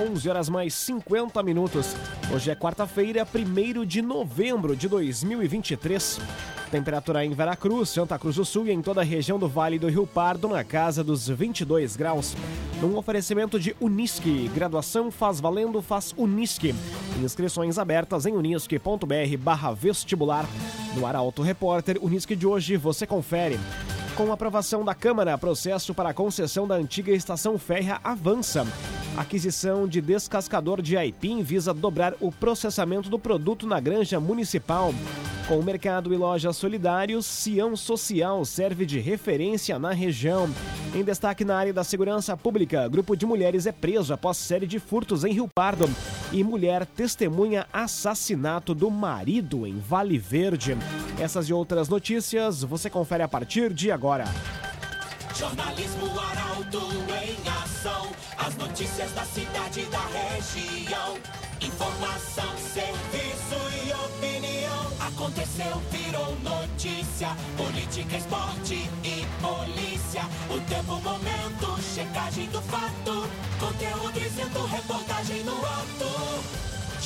11 horas mais 50 minutos. Hoje é quarta-feira, 1 de novembro de 2023. Temperatura em Veracruz, Santa Cruz do Sul e em toda a região do Vale do Rio Pardo na casa dos 22 graus. Num oferecimento de Unisque, graduação faz valendo, faz Unisque. Inscrições abertas em unisque.br barra vestibular. No Arauto Repórter Unisque de hoje você confere. Com aprovação da Câmara, processo para a concessão da antiga estação férrea avança. Aquisição de descascador de aipim visa dobrar o processamento do produto na granja municipal. Com o mercado e lojas solidários, Sião Social serve de referência na região. Em destaque na área da segurança pública, grupo de mulheres é preso após série de furtos em Rio Pardo. E mulher testemunha assassinato do marido em Vale Verde. Essas e outras notícias você confere a partir de agora. Jornalismo Arauto em ação. As notícias da cidade e da região. Informação, serviço e opinião. Aconteceu, virou notícia. Política, esporte e polícia. O tempo, momento, checagem do fato. Conteúdo dizendo, reportagem no ato.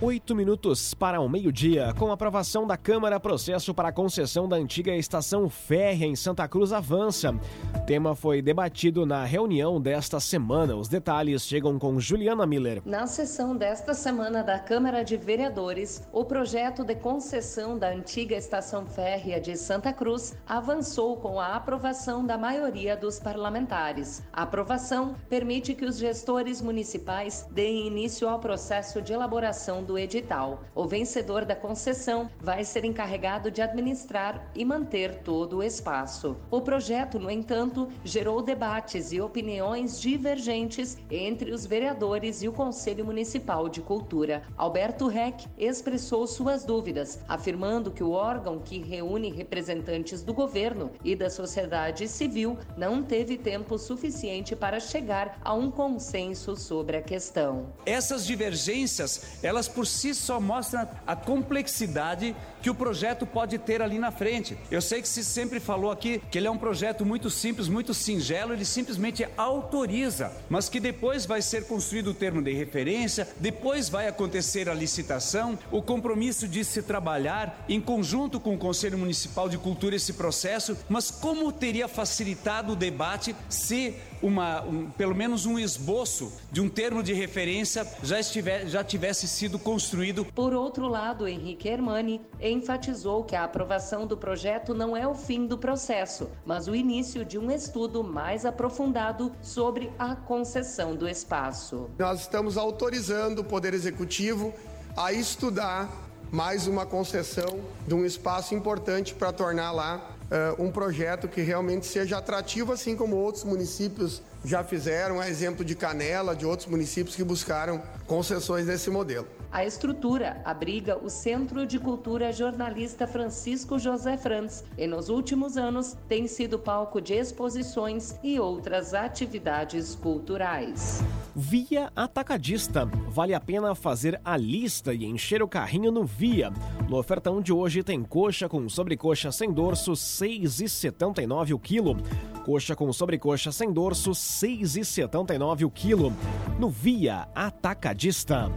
Oito minutos para o meio-dia. Com aprovação da Câmara, processo para a concessão da antiga estação férrea em Santa Cruz avança. O tema foi debatido na reunião desta semana. Os detalhes chegam com Juliana Miller. Na sessão desta semana da Câmara de Vereadores, o projeto de concessão da antiga estação férrea de Santa Cruz avançou com a aprovação da maioria dos parlamentares. A aprovação permite que os gestores municipais deem início ao processo de elaboração do edital. O vencedor da concessão vai ser encarregado de administrar e manter todo o espaço. O projeto, no entanto, gerou debates e opiniões divergentes entre os vereadores e o Conselho Municipal de Cultura. Alberto Reck expressou suas dúvidas, afirmando que o órgão que reúne representantes do governo e da sociedade civil não teve tempo suficiente para chegar a um consenso sobre a questão. Essas divergências, elas por si só mostra a complexidade que o projeto pode ter ali na frente. Eu sei que se sempre falou aqui que ele é um projeto muito simples, muito singelo, ele simplesmente autoriza, mas que depois vai ser construído o termo de referência, depois vai acontecer a licitação, o compromisso de se trabalhar em conjunto com o Conselho Municipal de Cultura esse processo, mas como teria facilitado o debate se uma, um, pelo menos um esboço de um termo de referência já, estiver, já tivesse sido construído. Por outro lado, Henrique Hermani enfatizou que a aprovação do projeto não é o fim do processo, mas o início de um estudo mais aprofundado sobre a concessão do espaço. Nós estamos autorizando o Poder Executivo a estudar mais uma concessão de um espaço importante para tornar lá uh, um projeto que realmente seja atrativo, assim como outros municípios já fizeram, a exemplo de Canela, de outros municípios que buscaram concessões nesse modelo. A estrutura abriga o Centro de Cultura Jornalista Francisco José Franz e nos últimos anos tem sido palco de exposições e outras atividades culturais. Via Atacadista. Vale a pena fazer a lista e encher o carrinho no Via. No ofertão de hoje tem coxa com sobrecoxa sem dorso, 6,79 o quilo. Coxa com sobrecoxa sem dorso, 6,79 o quilo. No Via Atacadista.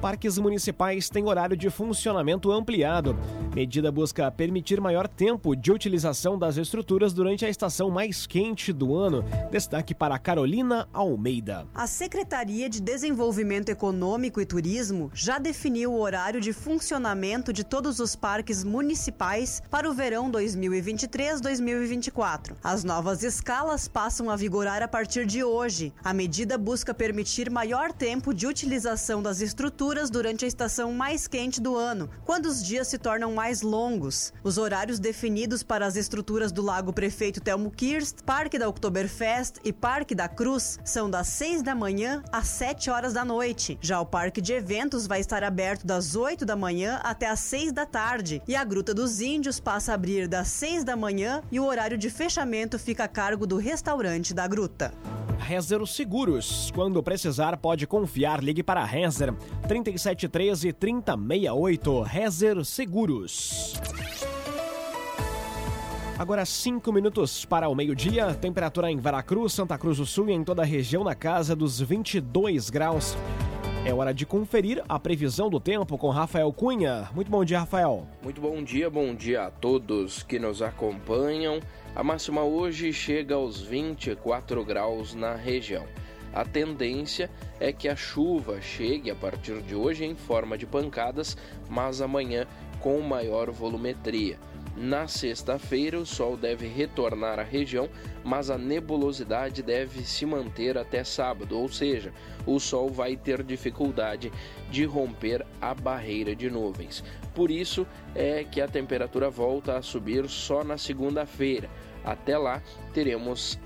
Parques municipais têm horário de funcionamento ampliado. Medida busca permitir maior tempo de utilização das estruturas durante a estação mais quente do ano. Destaque para Carolina Almeida. A Secretaria de Desenvolvimento Econômico e Turismo já definiu o horário de funcionamento de todos os parques municipais para o verão 2023-2024. As novas escalas passam a vigorar a partir de hoje. A medida busca permitir maior tempo de utilização das estruturas durante a estação mais quente do ano, quando os dias se tornam mais longos. Os horários definidos para as estruturas do Lago Prefeito Telmo Kirst, Parque da Oktoberfest e Parque da Cruz são das 6 da manhã às 7 horas da noite. Já o Parque de Eventos vai estar aberto das 8 da manhã até às 6 da tarde e a Gruta dos Índios passa a abrir das 6 da manhã e o horário de fechamento fica a cargo do restaurante da Gruta. Rezer Seguros. Quando precisar, pode confiar. Ligue para Rezer 3713 3068. Rezer Seguros. Agora 5 minutos para o meio-dia, temperatura em Veracruz, Santa Cruz do Sul e em toda a região na casa dos 22 graus. É hora de conferir a previsão do tempo com Rafael Cunha. Muito bom dia, Rafael. Muito bom dia, bom dia a todos que nos acompanham. A máxima hoje chega aos 24 graus na região. A tendência é que a chuva chegue a partir de hoje em forma de pancadas, mas amanhã com maior volumetria. Na sexta-feira, o sol deve retornar à região, mas a nebulosidade deve se manter até sábado, ou seja, o sol vai ter dificuldade de romper a barreira de nuvens. Por isso é que a temperatura volta a subir só na segunda-feira. Até lá, teremos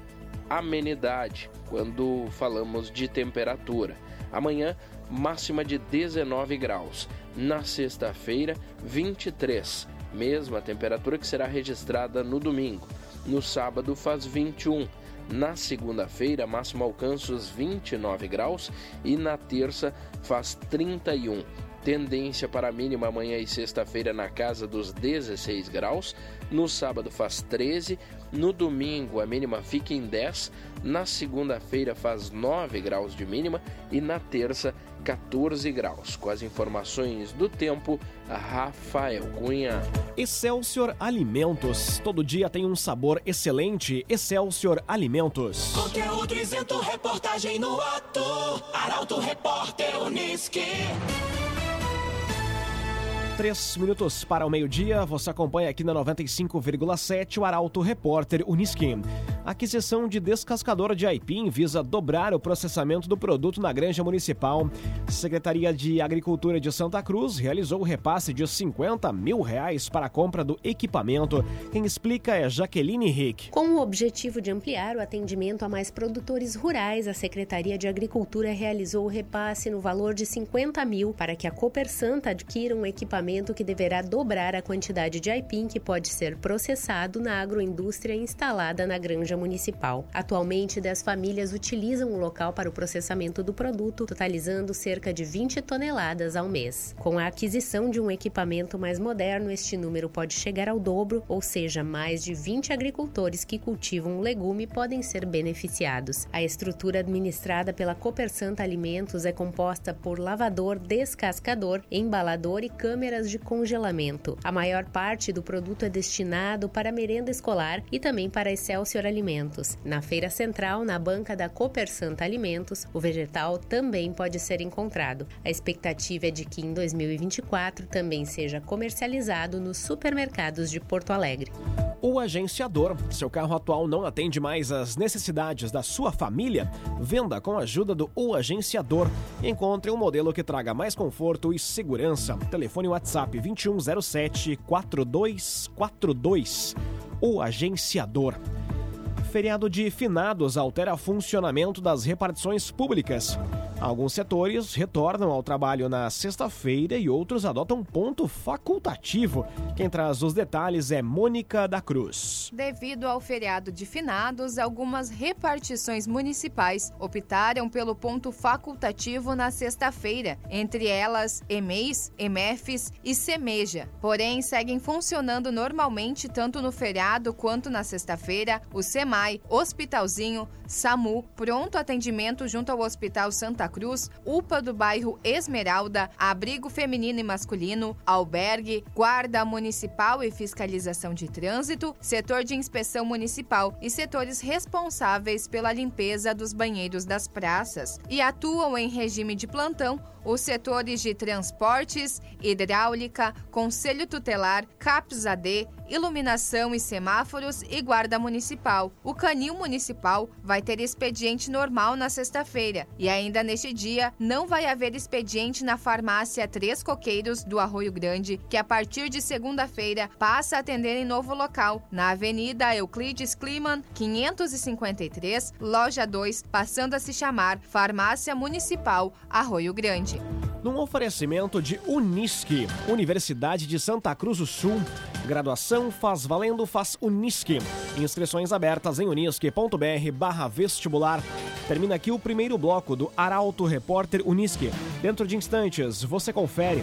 amenidade quando falamos de temperatura. Amanhã, máxima de 19 graus. Na sexta-feira, 23. Mesma temperatura que será registrada no domingo. No sábado, faz 21. Na segunda-feira, máximo alcança os 29 graus e na terça faz 31. Tendência para a mínima amanhã e sexta-feira na casa dos 16 graus. No sábado faz 13. No domingo a mínima fica em 10. Na segunda-feira faz 9 graus de mínima. E na terça 14 graus. Com as informações do tempo, Rafael Cunha. Excelsior Alimentos. Todo dia tem um sabor excelente. Excelsior Alimentos. Conteúdo isento, reportagem no ato. Arauto Repórter Uniski. Três minutos para o meio-dia, você acompanha aqui na 95,7 o Arauto Repórter Uniski. A aquisição de descascador de aipim visa dobrar o processamento do produto na granja municipal. Secretaria de Agricultura de Santa Cruz realizou o repasse de 50 mil reais para a compra do equipamento. Quem explica é Jaqueline Rick. Com o objetivo de ampliar o atendimento a mais produtores rurais, a Secretaria de Agricultura realizou o repasse no valor de 50 mil para que a Cooper Santa adquira um equipamento que deverá dobrar a quantidade de aipim que pode ser processado na agroindústria instalada na granja municipal. Atualmente, 10 famílias utilizam o local para o processamento do produto, totalizando cerca de 20 toneladas ao mês. Com a aquisição de um equipamento mais moderno, este número pode chegar ao dobro, ou seja, mais de 20 agricultores que cultivam o legume podem ser beneficiados. A estrutura administrada pela Copersanta Alimentos é composta por lavador, descascador, embalador e câmeras de congelamento. A maior parte do produto é destinado para merenda escolar e também para Excelsior Alimentos. Na feira central, na banca da Cooper Santa Alimentos, o vegetal também pode ser encontrado. A expectativa é de que em 2024 também seja comercializado nos supermercados de Porto Alegre. O agenciador. Seu carro atual não atende mais às necessidades da sua família? Venda com a ajuda do O Agenciador. Encontre um modelo que traga mais conforto e segurança. Telefone WhatsApp 2107 4242. O Agenciador. Feriado de finados altera funcionamento das repartições públicas. Alguns setores retornam ao trabalho na sexta-feira e outros adotam ponto facultativo. Quem traz os detalhes é Mônica da Cruz. Devido ao feriado de finados, algumas repartições municipais optaram pelo ponto facultativo na sexta-feira, entre elas EMEIs, EMEFs e SEMEJA. Porém, seguem funcionando normalmente tanto no feriado quanto na sexta-feira o SEMAI, Hospitalzinho, SAMU, Pronto Atendimento junto ao Hospital Santa Cruz, UPA do bairro Esmeralda, Abrigo Feminino e Masculino, Albergue, Guarda Municipal e Fiscalização de Trânsito, Setor de Inspeção Municipal e setores responsáveis pela limpeza dos banheiros das praças. E atuam em regime de plantão os setores de transportes, hidráulica, conselho tutelar, CAPS-AD, iluminação e semáforos e guarda municipal. O canil municipal vai ter expediente normal na sexta-feira e ainda neste dia não vai haver expediente na farmácia Três Coqueiros do Arroio Grande, que a partir de segunda-feira passa a atender em novo local, na Avenida Euclides Kliman, 553, loja 2, passando a se chamar Farmácia Municipal Arroio Grande. Num oferecimento de Unisque, Universidade de Santa Cruz do Sul. Graduação faz valendo, faz Unisque. Inscrições abertas em unisque.br barra vestibular. Termina aqui o primeiro bloco do Arauto Repórter Unisque. Dentro de instantes, você confere.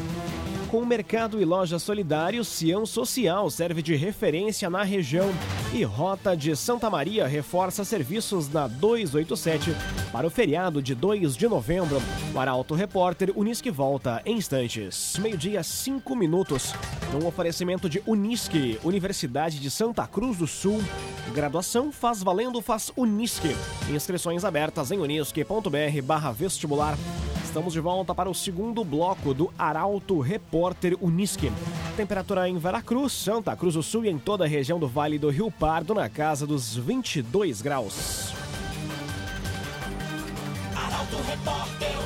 Com o Mercado e Loja Solidário, Sião Social serve de referência na região. E Rota de Santa Maria reforça serviços na 287 para o feriado de 2 de novembro. O Arauto Repórter Unisque volta em instantes. Meio-dia, 5 minutos. Um oferecimento de Unisque, Universidade de Santa Cruz do Sul. Graduação faz valendo, faz Unisque. Inscrições abertas em unisque.br barra vestibular. Estamos de volta para o segundo bloco do Arauto Repórter Unisque. Temperatura em Veracruz, Santa Cruz do Sul e em toda a região do Vale do Rio Pardo na casa dos 22 graus. Arauto Repórter.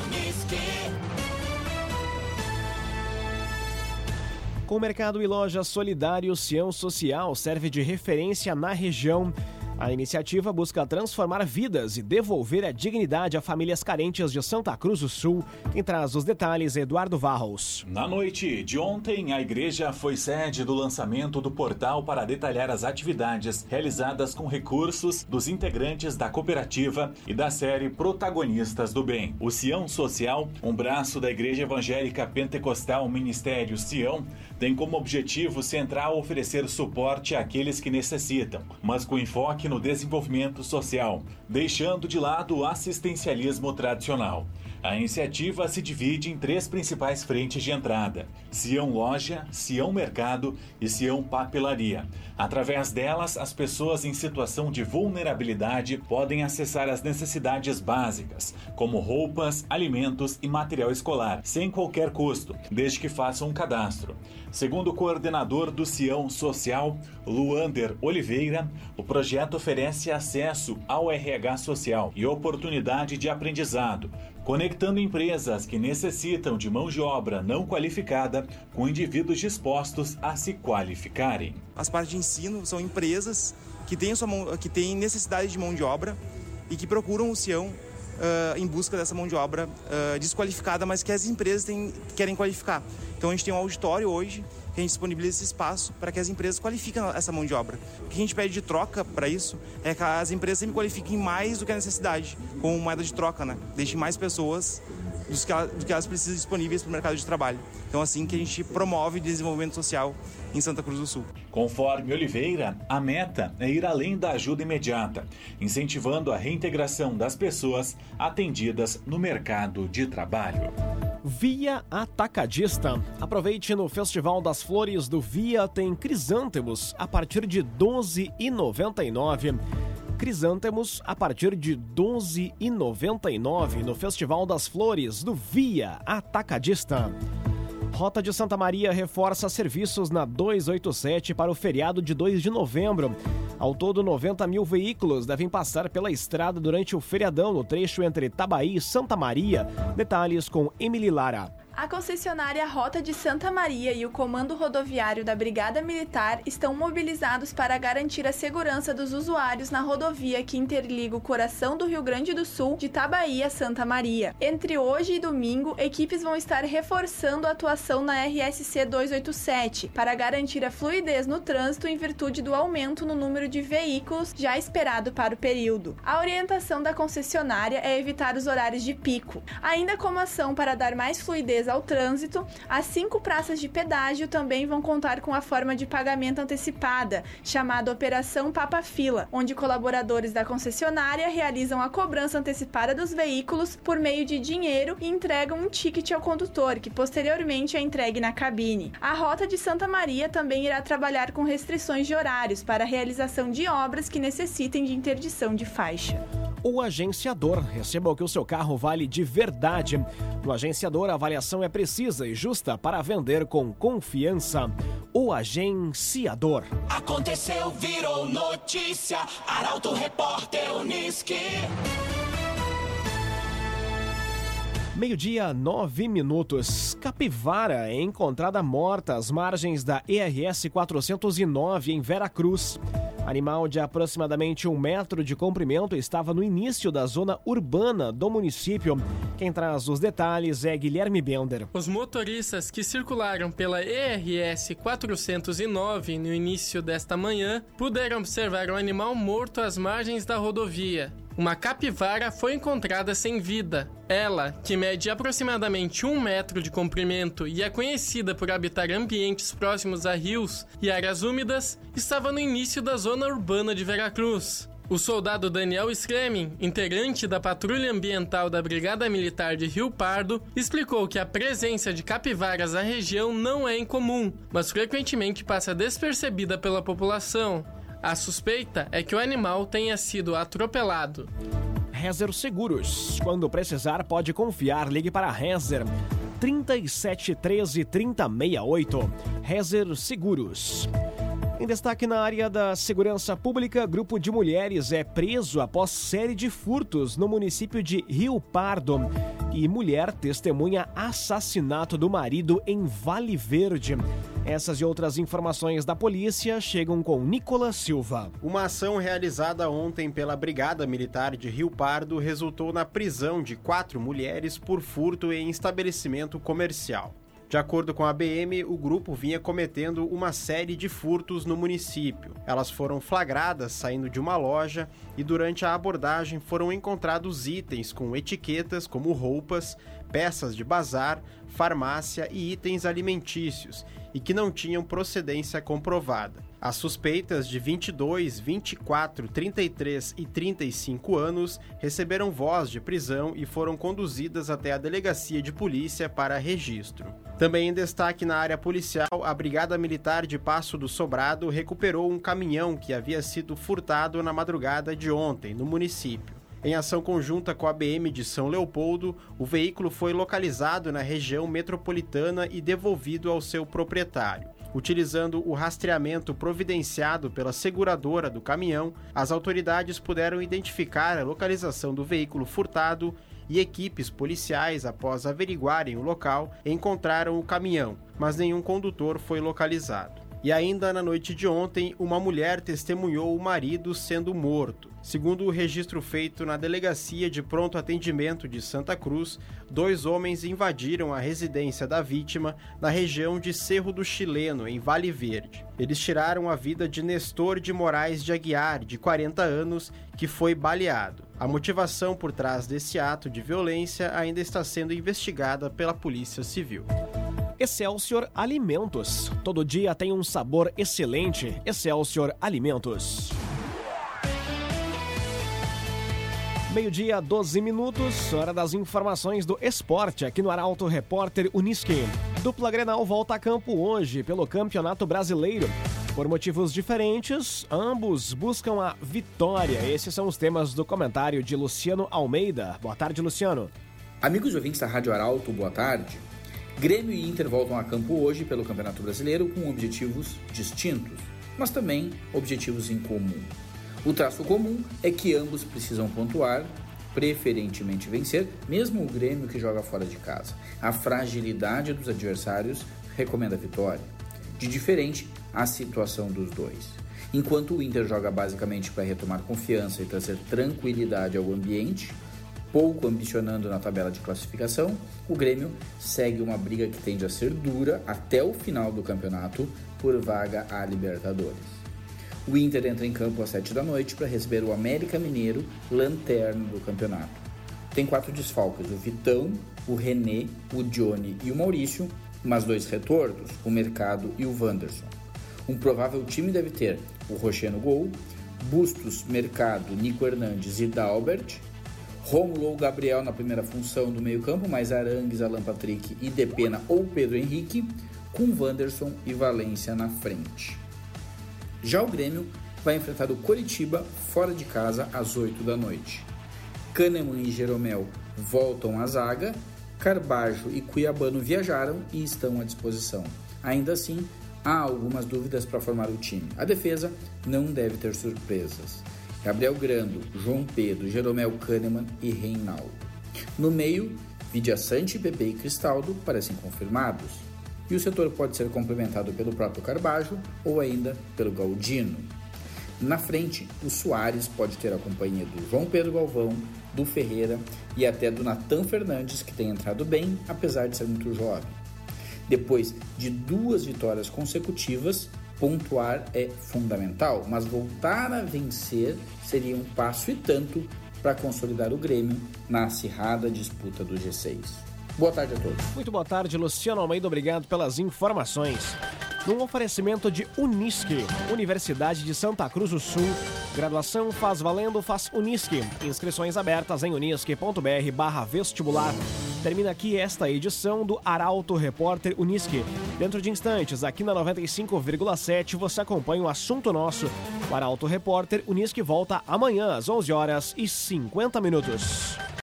Com o mercado e loja solidário, Sião Social serve de referência na região. A iniciativa busca transformar vidas e devolver a dignidade a famílias carentes de Santa Cruz do Sul. Quem traz os detalhes é Eduardo Varros. Na noite de ontem, a igreja foi sede do lançamento do portal para detalhar as atividades realizadas com recursos dos integrantes da cooperativa e da série Protagonistas do Bem. O Sião Social, um braço da Igreja Evangélica Pentecostal Ministério Sião, tem como objetivo central oferecer suporte àqueles que necessitam, mas com enfoque no desenvolvimento social, deixando de lado o assistencialismo tradicional. A iniciativa se divide em três principais frentes de entrada: Sião Loja, Sião Mercado e Sião Papelaria. Através delas, as pessoas em situação de vulnerabilidade podem acessar as necessidades básicas, como roupas, alimentos e material escolar, sem qualquer custo, desde que façam um cadastro. Segundo o coordenador do Sião Social, Luander Oliveira, o projeto oferece acesso ao RH social e oportunidade de aprendizado, conectando empresas que necessitam de mão de obra não qualificada com indivíduos dispostos a se qualificarem. As partes de ensino são empresas que têm, sua mão, que têm necessidade de mão de obra e que procuram o Sião uh, em busca dessa mão de obra uh, desqualificada, mas que as empresas têm, querem qualificar. Então a gente tem um auditório hoje que a gente disponibiliza esse espaço para que as empresas qualifiquem essa mão de obra. O que a gente pede de troca para isso é que as empresas sempre qualifiquem mais do que a necessidade, com moeda de troca, né? Deixem mais pessoas do que, elas, do que elas precisam disponíveis para o mercado de trabalho. Então, assim que a gente promove desenvolvimento social em Santa Cruz do Sul. Conforme Oliveira, a meta é ir além da ajuda imediata, incentivando a reintegração das pessoas atendidas no mercado de trabalho. Via Atacadista. Aproveite no Festival das Flores do Via tem crisântemos a partir de R$ 12,99. Crisântemos a partir de R$ 12,99 no Festival das Flores do Via Atacadista. Rota de Santa Maria reforça serviços na 287 para o feriado de 2 de novembro. Ao todo, 90 mil veículos devem passar pela estrada durante o feriadão no trecho entre Tabaí e Santa Maria. Detalhes com Emily Lara. A concessionária Rota de Santa Maria e o Comando Rodoviário da Brigada Militar estão mobilizados para garantir a segurança dos usuários na rodovia que interliga o coração do Rio Grande do Sul de Tabaí a Santa Maria. Entre hoje e domingo, equipes vão estar reforçando a atuação na RSC 287 para garantir a fluidez no trânsito em virtude do aumento no número de veículos já esperado para o período. A orientação da concessionária é evitar os horários de pico. Ainda como ação para dar mais fluidez ao trânsito, as cinco praças de pedágio também vão contar com a forma de pagamento antecipada, chamada Operação Papa Fila, onde colaboradores da concessionária realizam a cobrança antecipada dos veículos por meio de dinheiro e entregam um ticket ao condutor, que posteriormente é entregue na cabine. A Rota de Santa Maria também irá trabalhar com restrições de horários para a realização de obras que necessitem de interdição de faixa. O agenciador. Receba o que o seu carro vale de verdade. No agenciador, a avaliação é precisa e justa para vender com confiança. O agenciador. Aconteceu, virou notícia. Arauto Repórter Unisque. Meio-dia, nove minutos. Capivara é encontrada morta às margens da ERS 409 em Veracruz. Animal de aproximadamente um metro de comprimento estava no início da zona urbana do município. Quem traz os detalhes é Guilherme Bender. Os motoristas que circularam pela ERS 409 no início desta manhã puderam observar o animal morto às margens da rodovia. Uma capivara foi encontrada sem vida. Ela, que mede aproximadamente um metro de comprimento e é conhecida por habitar ambientes próximos a rios e áreas úmidas, estava no início da zona urbana de Veracruz. O soldado Daniel Scremin, integrante da patrulha ambiental da Brigada Militar de Rio Pardo, explicou que a presença de capivaras na região não é incomum, mas frequentemente passa despercebida pela população. A suspeita é que o animal tenha sido atropelado. Rezer Seguros. Quando precisar, pode confiar. Ligue para Rezer 3713 3068. Rezer Seguros. Em destaque na área da segurança pública, grupo de mulheres é preso após série de furtos no município de Rio Pardo. E mulher testemunha assassinato do marido em Vale Verde. Essas e outras informações da polícia chegam com Nicolas Silva. Uma ação realizada ontem pela Brigada Militar de Rio Pardo resultou na prisão de quatro mulheres por furto em estabelecimento comercial. De acordo com a BM, o grupo vinha cometendo uma série de furtos no município. Elas foram flagradas saindo de uma loja e durante a abordagem foram encontrados itens com etiquetas como roupas, peças de bazar, farmácia e itens alimentícios e que não tinham procedência comprovada. As suspeitas de 22, 24, 33 e 35 anos receberam voz de prisão e foram conduzidas até a delegacia de polícia para registro. Também em destaque na área policial, a Brigada Militar de Passo do Sobrado recuperou um caminhão que havia sido furtado na madrugada de ontem no município. Em ação conjunta com a BM de São Leopoldo, o veículo foi localizado na região metropolitana e devolvido ao seu proprietário. Utilizando o rastreamento providenciado pela seguradora do caminhão, as autoridades puderam identificar a localização do veículo furtado e equipes policiais, após averiguarem o local, encontraram o caminhão, mas nenhum condutor foi localizado. E ainda na noite de ontem, uma mulher testemunhou o marido sendo morto. Segundo o registro feito na Delegacia de Pronto Atendimento de Santa Cruz, dois homens invadiram a residência da vítima na região de Cerro do Chileno, em Vale Verde. Eles tiraram a vida de Nestor de Moraes de Aguiar, de 40 anos, que foi baleado. A motivação por trás desse ato de violência ainda está sendo investigada pela Polícia Civil. Excelsior Alimentos. Todo dia tem um sabor excelente. Excelsior Alimentos. Meio-dia, 12 minutos, hora das informações do esporte aqui no Arauto Repórter Uniski. Dupla Grenal volta a campo hoje pelo Campeonato Brasileiro. Por motivos diferentes, ambos buscam a vitória. Esses são os temas do comentário de Luciano Almeida. Boa tarde, Luciano. Amigos ouvintes da Rádio Arauto, boa tarde. Grêmio e Inter voltam a campo hoje pelo Campeonato Brasileiro com objetivos distintos, mas também objetivos em comum. O traço comum é que ambos precisam pontuar, preferentemente vencer, mesmo o Grêmio que joga fora de casa. A fragilidade dos adversários recomenda a vitória. De diferente, a situação dos dois. Enquanto o Inter joga basicamente para retomar confiança e trazer tranquilidade ao ambiente, pouco ambicionando na tabela de classificação, o Grêmio segue uma briga que tende a ser dura até o final do campeonato por vaga à Libertadores. O Inter entra em campo às 7 da noite para receber o América Mineiro, lanterna do campeonato. Tem quatro desfalques: o Vitão, o René, o Johnny e o Maurício, mas dois retornos: o Mercado e o Wanderson. Um provável time deve ter o Rocher no gol, Bustos, Mercado, Nico Hernandes e Dalbert, Romulo Gabriel na primeira função do meio-campo, mais Arangues, Alan Patrick e Depena ou Pedro Henrique, com Wanderson e Valência na frente. Já o Grêmio vai enfrentar o Coritiba fora de casa às 8 da noite. Kahneman e Jeromel voltam à zaga, Carbajo e Cuiabano viajaram e estão à disposição. Ainda assim, há algumas dúvidas para formar o time. A defesa não deve ter surpresas. Gabriel Grando, João Pedro, Jeromel Kahneman e Reinaldo. No meio, Vidia Sante, Pepe e Cristaldo parecem confirmados e o setor pode ser complementado pelo próprio Carbajo ou ainda pelo Galdino. Na frente, o Soares pode ter a companhia do João Pedro Galvão, do Ferreira e até do Natan Fernandes, que tem entrado bem, apesar de ser muito jovem. Depois de duas vitórias consecutivas, pontuar é fundamental, mas voltar a vencer seria um passo e tanto para consolidar o Grêmio na acirrada disputa do G6. Boa tarde a todos. Muito boa tarde, Luciano Almeida. Obrigado pelas informações. Num oferecimento de Unisque, Universidade de Santa Cruz do Sul. Graduação faz valendo, faz Unisque. Inscrições abertas em unisque.br barra vestibular. Termina aqui esta edição do Arauto Repórter Unisque. Dentro de instantes, aqui na 95,7, você acompanha o assunto nosso. O Arauto Repórter Unisque volta amanhã às 11 horas e 50 minutos.